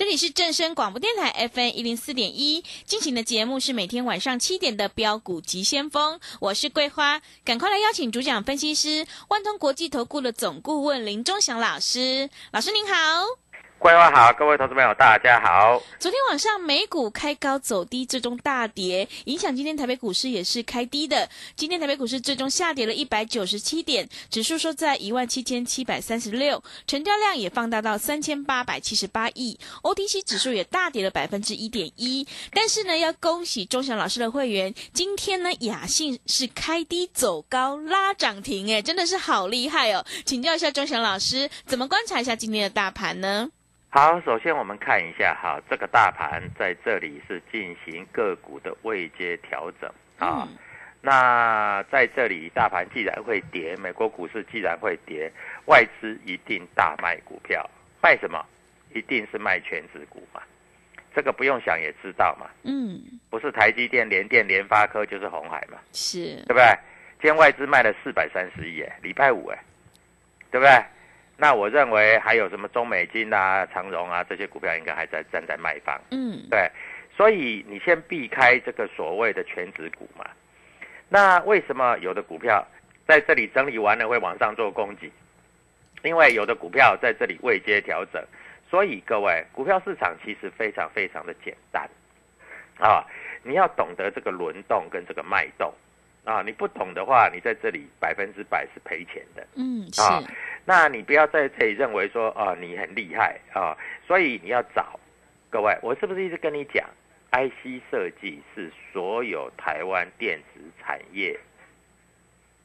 这里是正声广播电台 FM 一零四点一进行的节目是每天晚上七点的标股急先锋，我是桂花，赶快来邀请主讲分析师万通国际投顾的总顾问林忠祥老师，老师您好。各位好，各位投资朋友，大家好。昨天晚上美股开高走低，最终大跌，影响今天台北股市也是开低的。今天台北股市最终下跌了一百九十七点，指数收在一万七千七百三十六，成交量也放大到三千八百七十八亿，OTC 指数也大跌了百分之一点一。但是呢，要恭喜钟祥老师的会员，今天呢雅信是开低走高拉涨停，哎，真的是好厉害哦！请教一下钟祥老师，怎么观察一下今天的大盘呢？好，首先我们看一下哈，这个大盘在这里是进行个股的位阶调整啊。那在这里，大盘既然会跌，美国股市既然会跌，外资一定大卖股票，卖什么？一定是卖全指股嘛。这个不用想也知道嘛。嗯，不是台积电、联电、联发科就是红海嘛，是对不对？今天外资卖了四百三十亿，哎，礼拜五，哎，对不对？那我认为还有什么中美金啊、长荣啊这些股票应该还在站在卖方，嗯，对，所以你先避开这个所谓的全指股嘛。那为什么有的股票在这里整理完了会往上做攻击？因为有的股票在这里未接调整，所以各位股票市场其实非常非常的简单啊，你要懂得这个轮动跟这个脉动啊，你不懂的话，你在这里百分之百是赔钱的。嗯，是，啊那你不要在这里认为说啊你很厉害啊，所以你要找各位，我是不是一直跟你讲，IC 设计是所有台湾电子产业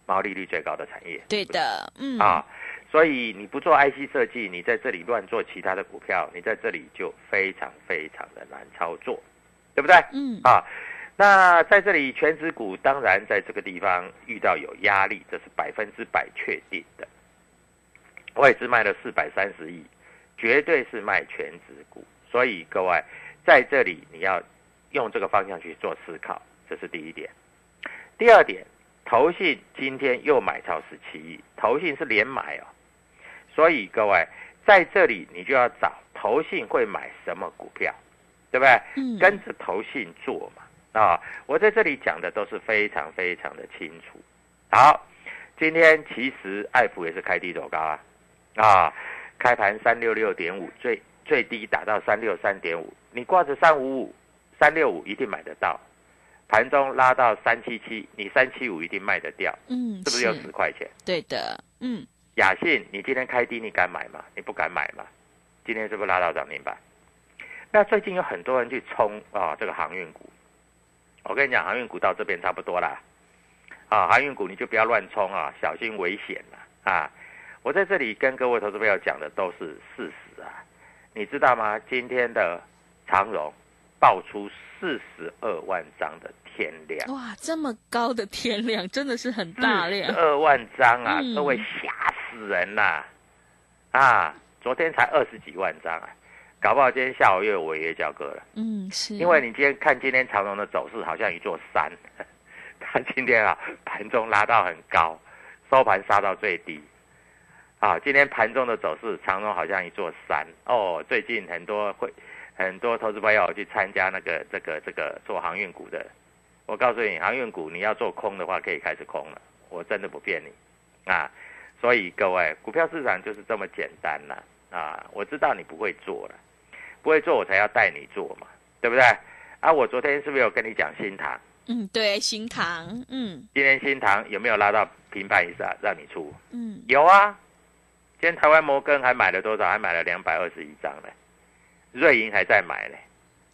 毛利率最高的产业，对的，嗯，啊，所以你不做 IC 设计，你在这里乱做其他的股票，你在这里就非常非常的难操作，对不对？嗯，啊，那在这里全指股当然在这个地方遇到有压力，这是百分之百确定的。外资卖了四百三十亿，绝对是卖全指股，所以各位在这里你要用这个方向去做思考，这是第一点。第二点，投信今天又买超十七亿，投信是连买哦，所以各位在这里你就要找投信会买什么股票，对不对？嗯跟着投信做嘛。啊，我在这里讲的都是非常非常的清楚。好，今天其实爱普也是开低走高啊，啊，开盘三六六点五，最最低打到三六三点五，你挂着三五五、三六五一定买得到。盘中拉到三七七，你三七五一定卖得掉，嗯，是不是有十块钱？对的，嗯，雅信，你今天开低，你敢买吗？你不敢买吗？今天是不是拉到涨停板？那最近有很多人去冲啊，这个航运股。我跟你讲，航运股到这边差不多啦。啊，航运股你就不要乱冲啊，小心危险了啊！我在这里跟各位投资朋友讲的都是事实啊，你知道吗？今天的长荣爆出四十二万张的天量，哇，这么高的天量，真的是很大量。二万张啊，嗯各位吓死人啦！啊，昨天才二十几万张啊，搞不好今天下午又有违约交割了。嗯，是因为你今天看今天长荣的走势，好像一座山，它今天啊盘中拉到很高，收盘杀到最低。啊，今天盘中的走势，长荣好像一座山哦。最近很多会很多投资朋友去参加那个这个这个做航运股的，我告诉你，航运股你要做空的话，可以开始空了，我真的不骗你啊。所以各位，股票市场就是这么简单啦啊！我知道你不会做了，不会做我才要带你做嘛，对不对？啊，我昨天是不是有跟你讲新塘？嗯，对，新塘，嗯今天新塘有没有拉到平盘以上让你出？嗯，有啊，今天台湾摩根还买了多少？还买了两百二十一张呢。瑞银还在买呢，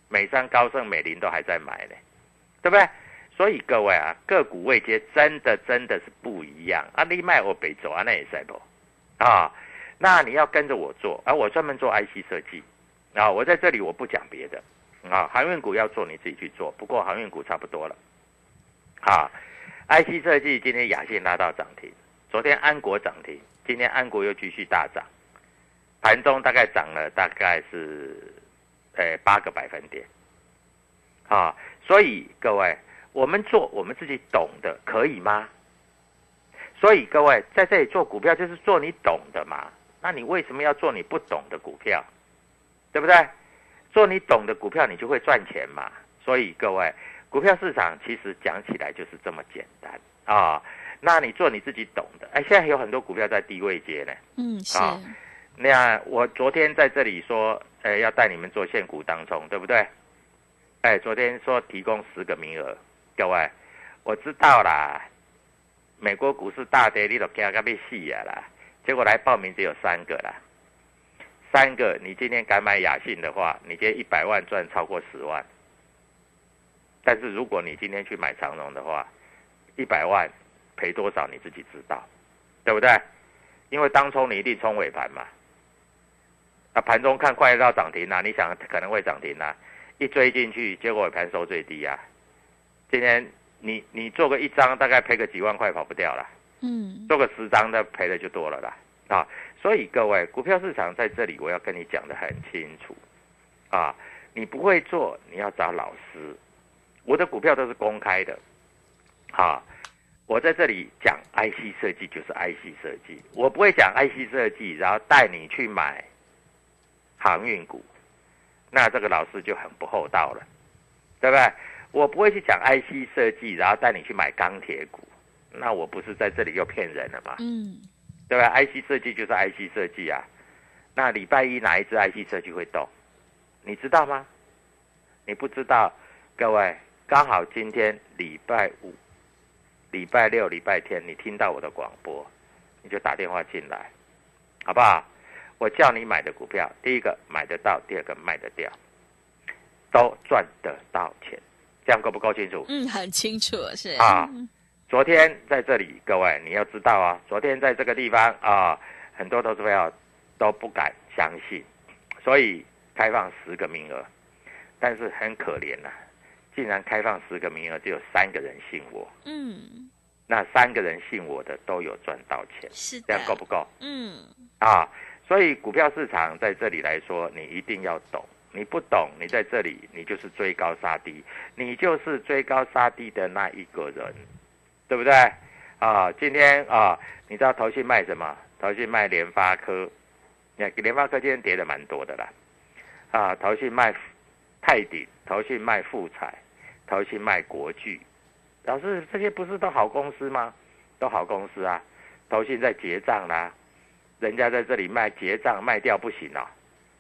美商、高盛、美林都还在买呢，对不对？所以各位啊，个股位阶真的真的是不一样啊！你卖我北走啊，那也是不啊？那你要跟着我做，而、我专门做 IC 设计啊！我在这里我不讲别的啊，航运股要做你自己去做，不过航运股差不多了啊。IC 设计今天雅信拉到涨停，昨天安国涨停，今天安国又继续大涨，盘中大概涨了大概是呃八个百分点啊。所以各位，我们做我们自己懂的，可以吗？所以各位在这里做股票就是做你懂的嘛。那你为什么要做你不懂的股票？对不对？做你懂的股票，你就会赚钱嘛。所以各位，股票市场其实讲起来就是这么简单啊。那你做你自己懂的。哎，现在有很多股票在低位接呢。嗯，是，啊那我昨天在这里说，呃，要带你们做现股当中，对不对？哎，昨天说提供十个名额，各位，我知道啦。美国股市大跌，你都惊个被戏啊啦！结果来报名只有三个啦，三个，你今天敢买雅信的话，你今天一百万赚超过十万。但是如果你今天去买长荣的话，一百万赔多少你自己知道，对不对？因为当冲你一定冲尾盘嘛，啊，盘中看快到涨停啦、你想可能会涨停啦、一追进去，结果尾盘收最低啊。今天你你做个一张，大概赔个几万块跑不掉了。嗯做个十张的赔的就多了啦啊！所以各位，股票市场在这里我要跟你讲的很清楚啊，你不会做，你要找老师。我的股票都是公开的，啊，我在这里讲 IC 设计就是 IC 设计，我不会讲 IC 设计，然后带你去买航运股，那这个老师就很不厚道了，对不对？我不会去讲 IC 设计，然后带你去买钢铁股，那我不是在这里又骗人了吗？嗯对吧？IC 设计就是 IC 设计啊。那礼拜一哪一只 IC 设计会动？你知道吗？你不知道，各位，刚好今天礼拜五、礼拜六、礼拜天，你听到我的广播，你就打电话进来，好不好？我叫你买的股票，第一个买得到，第二个卖得掉，都赚得到钱，这样够不够清楚？嗯，很清楚，是啊嗯昨天在这里，各位你要知道啊，昨天在这个地方啊，很多投资朋友都不敢相信，所以开放十个名额，但是很可怜呐、竟然开放十个名额，只有三个人信我，嗯，那三个人信我的都有赚到钱，是的这样，够不够嗯啊？所以股票市场在这里来说，你一定要懂。你不懂，你在这里，你就是追高杀低，你就是追高杀低的那一个人，对不对？啊，今天啊，你知道投信卖什么？投信卖联发科，你看联发科今天跌的蛮多的啦。啊，投信卖泰鼎，投信卖富彩，投信卖国巨。老师，这些不是都好公司吗？都好公司啊，投信在结账啦，人家在这里卖结账卖掉不行哦，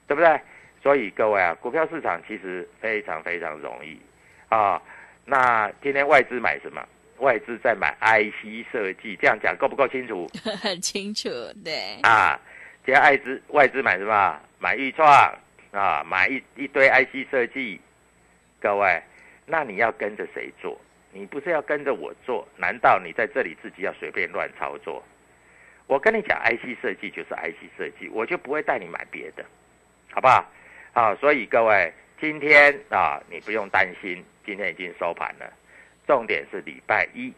对不对？所以各位啊，股票市场其实非常非常容易啊。那今天外资买什么？外资在买 IC 设计，这样讲够不够清楚 很清楚，对，啊？今天外资外资买什么？买预创啊，买一一堆 IC 设计。各位，那你要跟着谁做？你不是要跟着我做？难道你在这里自己要随便乱操作？我跟你讲，IC 设计就是 IC 设计，我就不会带你买别的，好不好？啊，所以各位，今天啊，你不用担心，今天已经收盘了。重点是礼拜一，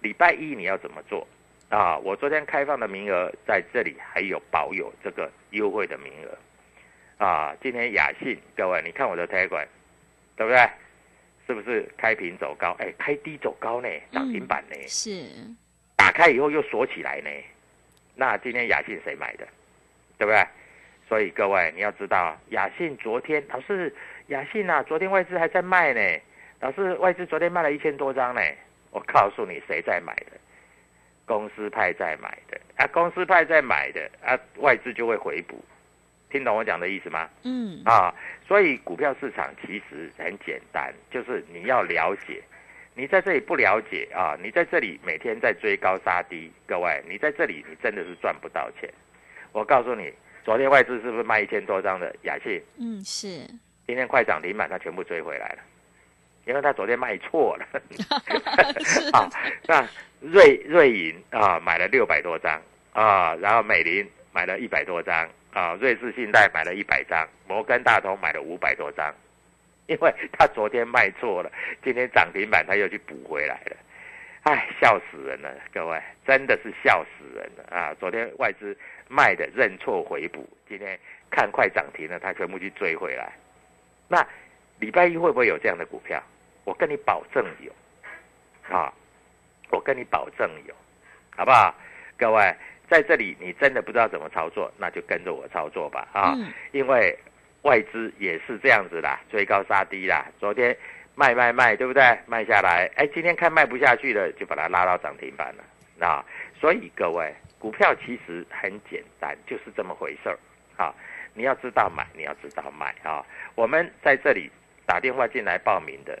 礼拜一你要怎么做啊？我昨天开放的名额在这里还有保有这个优惠的名额啊。今天雅信，各位你看我的推管，对不对？是不是开平走高？哎，开低走高呢，涨停板呢？是打开以后又锁起来呢。那今天雅信谁买的？对不对？所以各位你要知道，雅信昨天老师，雅信啊，昨天外资还在卖呢。老师，外资昨天卖了一千多张呢。我告诉你，谁在买的？公司派在买的啊，公司派在买的啊，外资就会回补。听懂我讲的意思吗？嗯啊，所以股票市场其实很简单，就是你要了解。你在这里不了解啊，你在这里每天在追高杀低，各位，你在这里你真的是赚不到钱。我告诉你，昨天外资是不是卖一千多张的雅信？嗯是今天快涨停板，它全部追回来了，因为它昨天卖错了。啊，那瑞瑞银啊买了六百多张啊，然后美林买了一百多张啊，瑞士信贷买了一百张，摩根大通买了五百多张，因为他昨天卖错了，今天涨停板他又去补回来了，哎，笑死人了，各位真的是笑死人了啊！昨天外资卖的认错回补，今天看快涨停了，他全部去追回来。那礼拜一会不会有这样的股票？我跟你保证有，啊，我跟你保证有，好不好？各位在这里，你真的不知道怎么操作，那就跟着我操作吧，啊，嗯因为外资也是这样子啦，追高杀低啦。昨天卖卖卖，对不对？卖下来，哎，今天看卖不下去了，就把它拉到涨停板了。啊，所以各位，股票其实很简单，就是这么回事儿。啊，你要知道买，你要知道卖啊。我们在这里打电话进来报名的，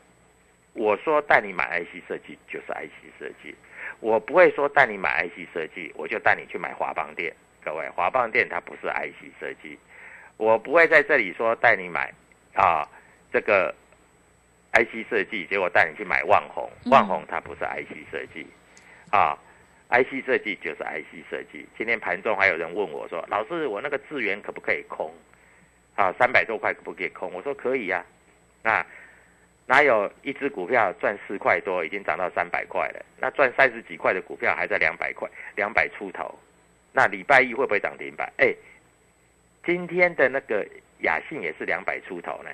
我说带你买 IC 设计就是 IC 设计，我不会说带你买 IC 设计，我就带你去买华邦店。各位，华邦店它不是 IC 设计，我不会在这里说带你买啊这个 IC 设计，结果带你去买万宏，嗯万宏它不是 IC 设计啊。IC 设计就是 IC 设计。今天盘中还有人问我说：“老师，我那个智源可不可以空？啊，三百多块可不可以空？”我说：“可以呀、啊。”哪有一只股票赚四块多，已经涨到三百块了？那赚三十几块的股票还在两百块、两百出头。那礼拜一会不会涨停板？哎，今天的那个雅信也是两百出头呢，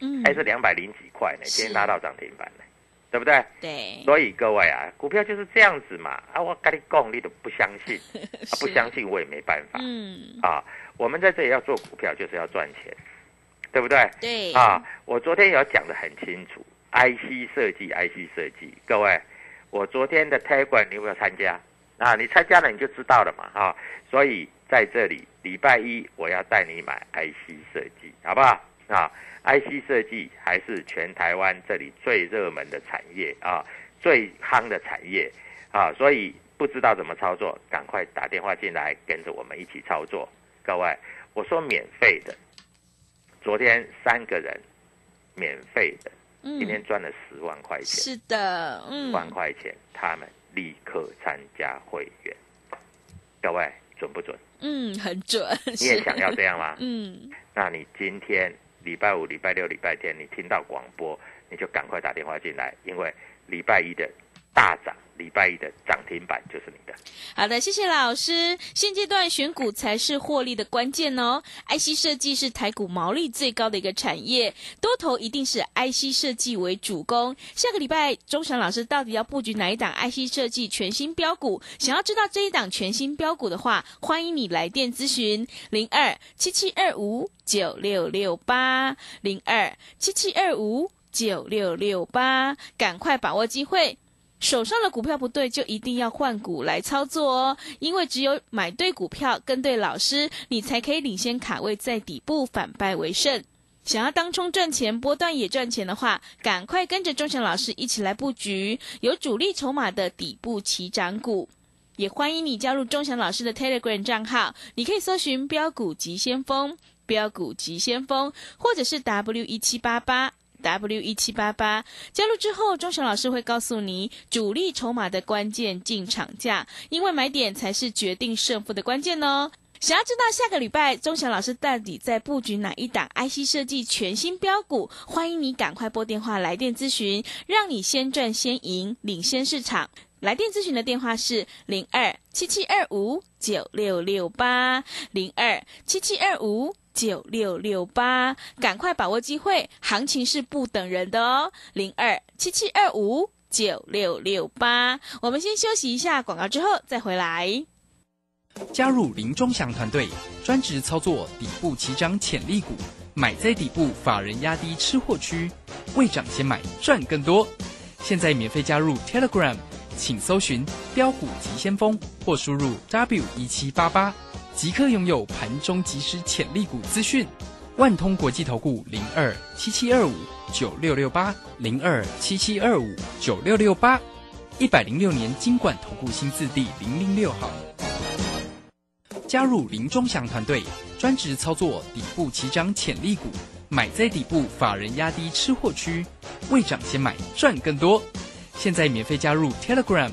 嗯还是两百零几块呢？是今天拉到涨停板呢，对不对？对所以各位啊，股票就是这样子嘛。啊，我跟你讲，你都不相信，啊、不相信我也没办法。嗯啊，我们在这里要做股票，就是要赚钱，对不对？对啊，我昨天有讲的很清楚，IC 设计，IC 设计，各位，我昨天的 t a 你有没有参加？啊，你参加了你就知道了嘛，啊，所以在这里礼拜一我要带你买 IC 设计，好不好？啊，IC 设计还是全台湾这里最热门的产业啊，最夯的产业啊，所以不知道怎么操作，赶快打电话进来，跟着我们一起操作。各位，我说免费的，昨天三个人免费的，今天嗯赚了十万块钱，是的十嗯万块钱，他们立刻参加会员。各位准不准？嗯很准，你也想要这样吗？嗯那你今天礼拜五、礼拜六、礼拜天，你听到广播，你就赶快打电话进来，因为礼拜一的大涨，礼拜一的涨停板就是你的。好的，谢谢老师。现阶段选股才是获利的关键哦。IC 设计是台股毛利最高的一个产业，多头一定是 IC 设计为主攻。下个礼拜，钟祥老师到底要布局哪一档 IC 设计全新标股？想要知道这一档全新标股的话，欢迎你来电咨询零二七七二五九六六八零二七七二五九六六八，赶快把握机会。手上的股票不对，就一定要换股来操作哦。因为只有买对股票，跟对老师，你才可以领先卡位在底部，反败为胜。想要当冲赚钱，波段也赚钱的话，赶快跟着钟祥老师一起来布局有主力筹码的底部起涨股。也欢迎你加入钟祥老师的 Telegram 账号，你可以搜寻“标股急先锋”、“标股急先锋”，或者是 W 一七八八。W 一七八八加入之后，钟祥老师会告诉你主力筹码的关键进场价，因为买点才是决定胜负的关键哦。想要知道下个礼拜钟祥老师到底在布局哪一档 IC 设计全新标股？欢迎你赶快拨电话来电咨询，让你先赚先赢，领先市场。来电咨询的电话是零二七七二五九六六八零二七七二五九六六八，赶快把握机会，行情是不等人的哦。零二七七二五九六六八，我们先休息一下广告，之后再回来。加入林忠祥团队，专职操作底部起涨潜力股，买在底部，法人压低吃货区，未涨先买赚更多。现在免费加入 Telegram。请搜寻标股急先锋，或输入 W 一七八八，即刻拥有盘中即时潜力股资讯。万通国际投顾零二七七二五九六六八零二七七二五九六六八，一百零六年金管投顾新字第零零六号。加入林忠祥团队，专职操作底部起涨潜力股，买在底部，法人压低吃货区，未涨先买赚更多。现在免费加入 Telegram，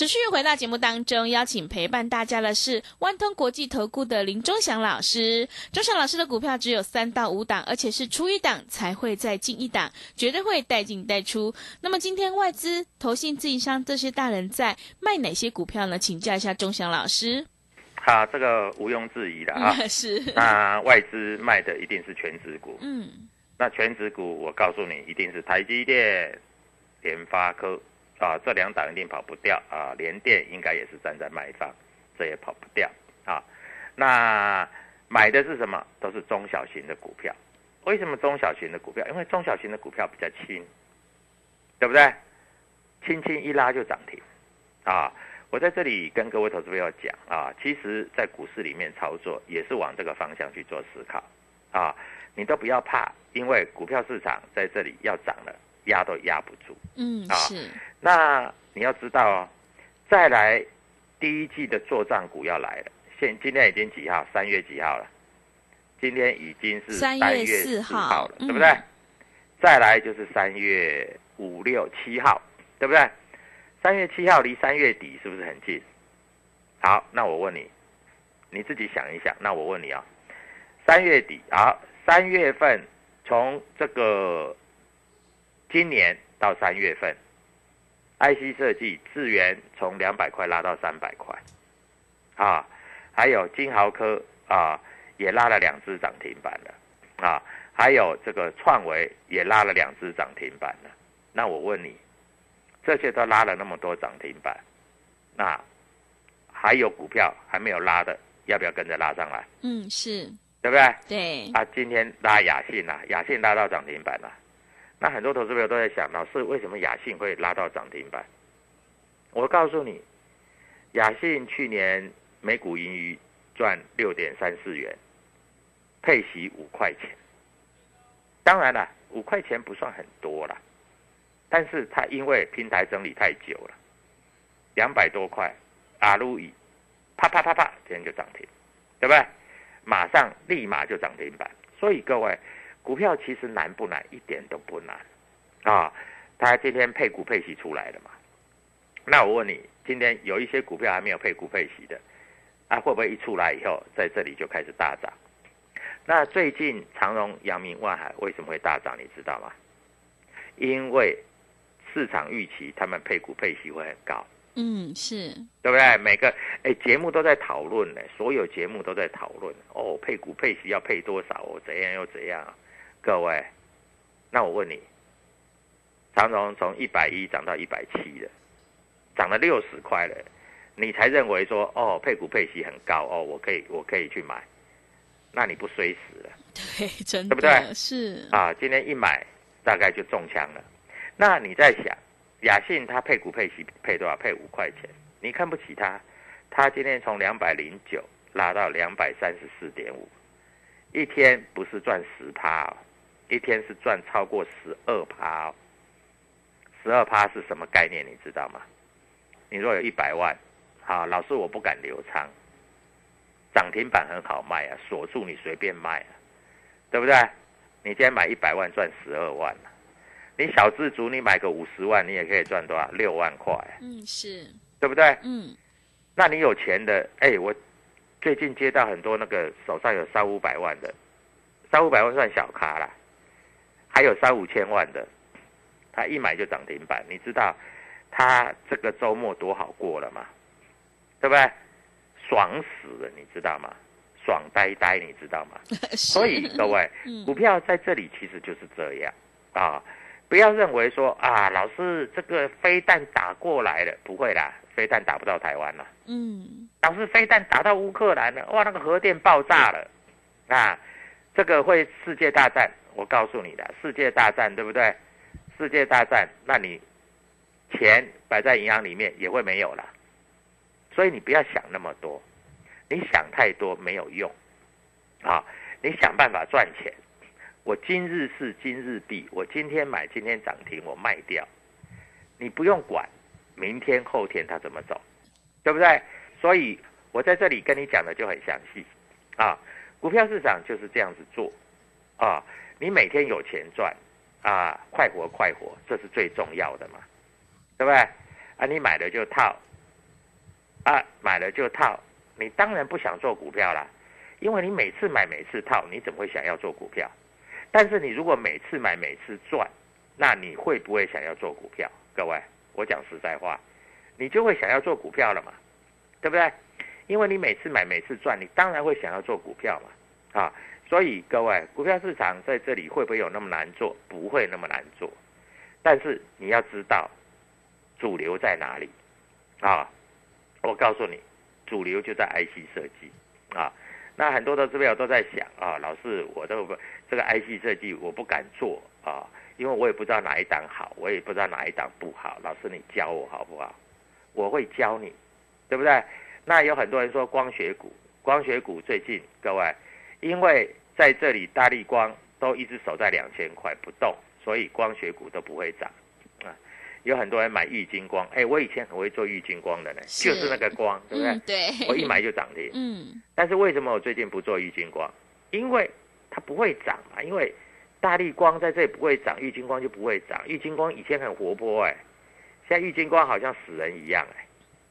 持续回到节目当中，邀请陪伴大家的是万通国际投顾的林忠祥老师。忠祥老师的股票只有三到五档，而且是出一档才会再进一档，绝对会带进带出。那么今天外资、投信、自营商这些大人在卖哪些股票呢？请教一下忠祥老师。好，这个毋庸置疑的啊，是。那外资卖的一定是全指股。嗯。那全指股，我告诉你，一定是台积电、联发科。啊，这两档一定跑不掉啊！联电应该也是站在卖方，这也跑不掉啊。那买的是什么？都是中小型的股票。为什么中小型的股票？因为中小型的股票比较轻，对不对？轻轻一拉就涨停啊！我在这里跟各位投资朋友讲啊，其实，在股市里面操作也是往这个方向去做思考啊。你都不要怕，因为股票市场在这里要涨了。压都压不住，嗯，是。那你要知道哦，再来第一季的做账股要来了。现今天已经几号？三月几号了？今天已经是三月四号了，对不对？再来就是三月五六七号，对不对？三月七号离三月底是不是很近？好，那我问你，你自己想一想。那我问你啊，三月底啊，三月份从这个。今年到三月份，IC 设计智源从两百块拉到三百块，啊，还有金豪科啊也拉了两只涨停板了，啊，还有这个创维也拉了两只涨停板了。那我问你，这些都拉了那么多涨停板，那还有股票还没有拉的，要不要跟着拉上来？嗯，是对不对？对。啊，今天拉雅信啊，雅信拉到涨停板了。那很多投资朋友都在想，老师为什么雅信会拉到涨停板？我告诉你，雅信去年每股盈余赚六点三四元，配息五块钱。当然了，五块钱不算很多了，但是它因为平台整理太久了，两百多块，阿鲁伊，啪啪啪啪，今天就涨停，对不对？马上立马就涨停板，所以各位。股票其实难不难？一点都不难，啊，它今天配股配息出来了嘛？那我问你，今天有一些股票还没有配股配息的，啊，会不会一出来以后在这里就开始大涨？那最近长荣、阳明、万海为什么会大涨？你知道吗？因为市场预期他们配股配息会很高。嗯，是对不对？每个哎节目都在讨论呢，所有节目都在讨论哦，配股配息要配多少哦，怎样又怎样？各位，那我问你，长荣从一百一涨到一百七了，涨了六十块了，你才认为说哦配股配息很高哦，我可以我可以去买，那你不衰死了？对，真的对不对？是啊，今天一买大概就中枪了。那你在想，雅信它配股配息配多少？配五块钱，你看不起它？它今天从两百零九拉到两百三十四点五，一天不是赚十趴哦。一天是赚超过十二趴，十二趴是什么概念？你知道吗？你若有一百万，好，老师我不敢留仓，涨停板很好卖啊，锁住你随便卖啊，对不对？你今天买一百万赚十二万了，你小资族你买个五十万，你也可以赚多少？六万块，嗯，是，对不对？嗯，那你有钱的，哎，我最近接到很多那个手上有三五百万的，三五百万算小咖啦，还有三五千万的，他一买就涨停板，你知道他这个周末多好过了吗？对不对？爽死了，你知道吗？爽呆呆，你知道吗？所以各位，嗯股票在这里其实就是这样啊，不要认为说啊，老师这个飞弹打过来了，不会啦，飞弹打不到台湾了。嗯，老师飞弹打到乌克兰了，哇，那个核电爆炸了，啊，这个会世界大战，我告诉你的，世界大战对不对？世界大战，那你钱摆在银行里面也会没有了，所以你不要想那么多，你想太多没有用，啊，你想办法赚钱。我今日事今日毕，我今天买今天涨停，我卖掉，你不用管明天后天它怎么走。对不对？所以我在这里跟你讲的就很详细啊。股票市场就是这样子做啊。你每天有钱赚啊，快活快活，这是最重要的嘛，对不对？啊，你买了就套啊，买了就套，你当然不想做股票啦，因为你每次买每次套，你怎么会想要做股票？但是你如果每次买每次赚，那你会不会想要做股票？各位，我讲实在话。你就会想要做股票了嘛，对不对？因为你每次买每次赚，你当然会想要做股票嘛，啊，所以各位，股票市场在这里会不会有那么难做？不会那么难做，但是你要知道主流在哪里啊？我告诉你，主流就在 IC 设计啊。那很多的资友都在想啊，老师，我都不这个 IC 设计我不敢做啊，因为我也不知道哪一档好，我也不知道哪一档不好。老师，你教我好不好？我会教你，对不对？那有很多人说光学股，光学股最近各位，因为在这里大力光都一直守在两千块不动，所以光学股都不会涨啊。有很多人买玉金光，哎，我以前很会做玉金光的呢，是就是那个光，对不对？嗯，对，我一买就涨停。嗯，但是为什么我最近不做玉金光？因为它不会涨嘛，因为大力光在这里不会涨，玉金光就不会涨。玉金光以前很活泼哎、现在玉金光好像死人一样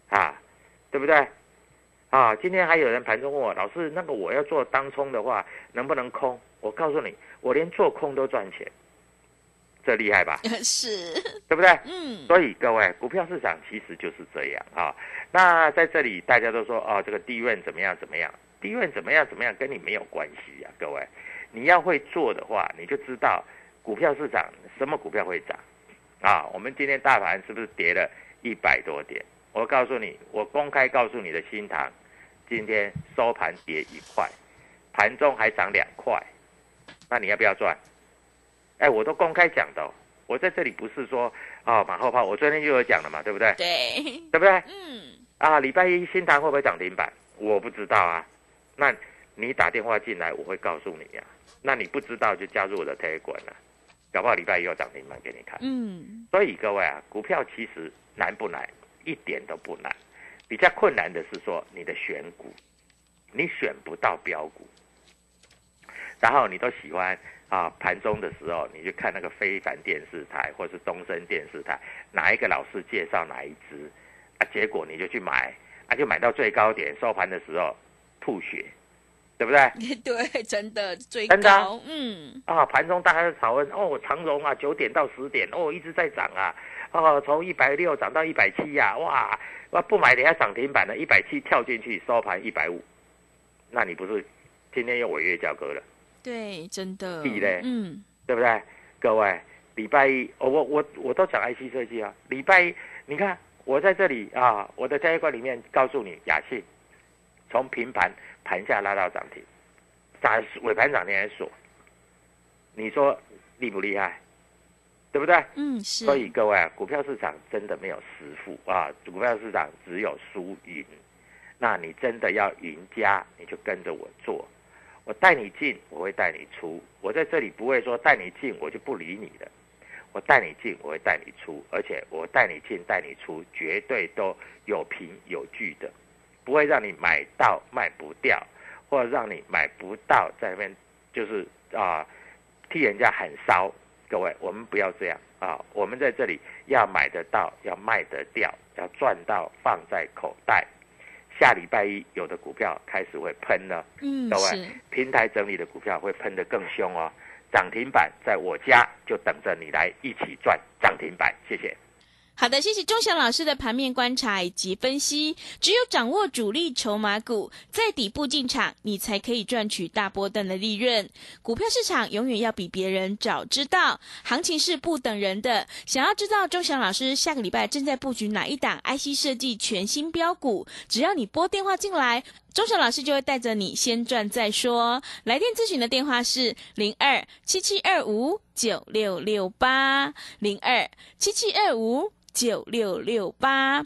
哎、啊，对不对？啊，今天还有人盘中问我，老师，那个我要做当冲的话，能不能空？我告诉你，我连做空都赚钱，这厉害吧？是，对不对？嗯，所以各位，股票市场其实就是这样啊。那在这里大家都说哦，这个低润怎么样怎么样？低润怎么样怎么样，跟你没有关系啊，各位。你要会做的话，你就知道股票市场什么股票会涨啊。我们今天大盘是不是跌了一百多点？我告诉你，我公开告诉你的新塘，今天收盘跌一块，盘中还涨两块，那你要不要赚？哎，我都公开讲的哦、我在这里不是说啊马后炮，我昨天就有讲了嘛，对不对？对，对不对？嗯，啊，礼拜一新塘会不会涨停板？我不知道啊。那你打电话进来，我会告诉你呀、那你不知道就加入我的 Telegram 了、搞不好礼拜一有涨停板给你看。嗯，所以各位啊，股票其实难不难？一点都不难。比较困难的是说你的选股，你选不到标股，然后你都喜欢啊盘中的时候，你去看那个非凡电视台或是东森电视台，哪一个老师介绍哪一只啊，结果你就去买，啊就买到最高点，收盘的时候吐血，对不对？对，真的最真的啊高，嗯，啊，盘中大家在讨论哦，长荣啊，九点到十点哦，一直在涨啊，哦，从一百六涨到一百七呀，哇，哇不买等下涨停板了，一百七跳进去收盘一百五，那你不是今天又违约交割了，对，真的，地嘞嗯，对不对？各位，礼拜一，哦、我我我都讲 IC 设计啊，礼拜一，你看我在这里啊，我的交易观里面告诉你，雅信从平盘盘下拉到涨停，涨尾盘涨停还锁，你说厉不厉害？对不对？嗯，是，所以各位啊，股票市场真的没有实负啊，股票市场只有输赢。那你真的要赢家，你就跟着我做，我带你进，我会带你出。我在这里不会说带你进我就不理你的，我带你进，我会带你出，而且我带你进带你出，绝对都有凭有据的，不会让你买到卖不掉，或者让你买不到在那边就是啊替人家喊烧。各位，我们不要这样啊！我们在这里要买得到，要卖得掉，要赚到放在口袋。下礼拜一有的股票开始会喷了，嗯，各位，平台整理的股票会喷得更凶哦。涨停板在我家就等着你来一起赚涨停板，谢谢。好的，谢谢钟祥老师的盘面观察以及分析。只有掌握主力筹码股，在底部进场，你才可以赚取大波段的利润。股票市场永远要比别人早知道，行情是不等人的。想要知道钟祥老师下个礼拜正在布局哪一档 IC 设计全新标股，只要你拨电话进来。钟祥老师就会带着你先赚再说。来电咨询的电话是零二七七二五九六六八零二七七二五九六六八。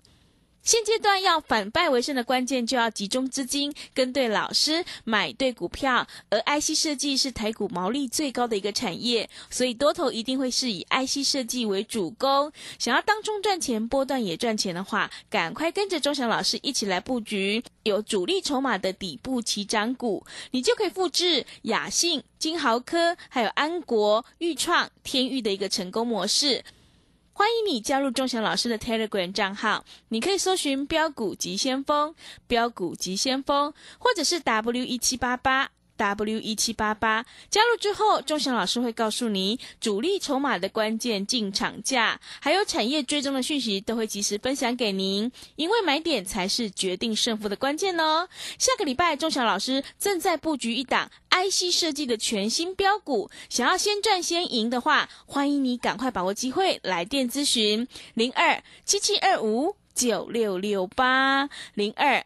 现阶段要反败为胜的关键，就要集中资金，跟对老师，买对股票。而 IC 设计是台股毛利最高的一个产业，所以多头一定会是以 IC 设计为主攻。想要当中赚钱，波段也赚钱的话，赶快跟着周翔老师一起来布局有主力筹码的底部起涨股，你就可以复制雅信、金豪科、还有安国、裕创、天域的一个成功模式。欢迎你加入钟祥老师的 Telegram 账号，你可以搜寻“标股急先锋”、“标股急先锋”，或者是 W 一七八八 W 一七八八。加入之后，钟祥老师会告诉你主力筹码的关键进场价，还有产业追踪的讯息，都会及时分享给您。因为买点才是决定胜负的关键哦。下个礼拜，钟祥老师正在布局一档 IC 设计的全新标股，想要先赚先赢的话，欢迎你赶快把握机会来电咨询零二七七二五九六六八零二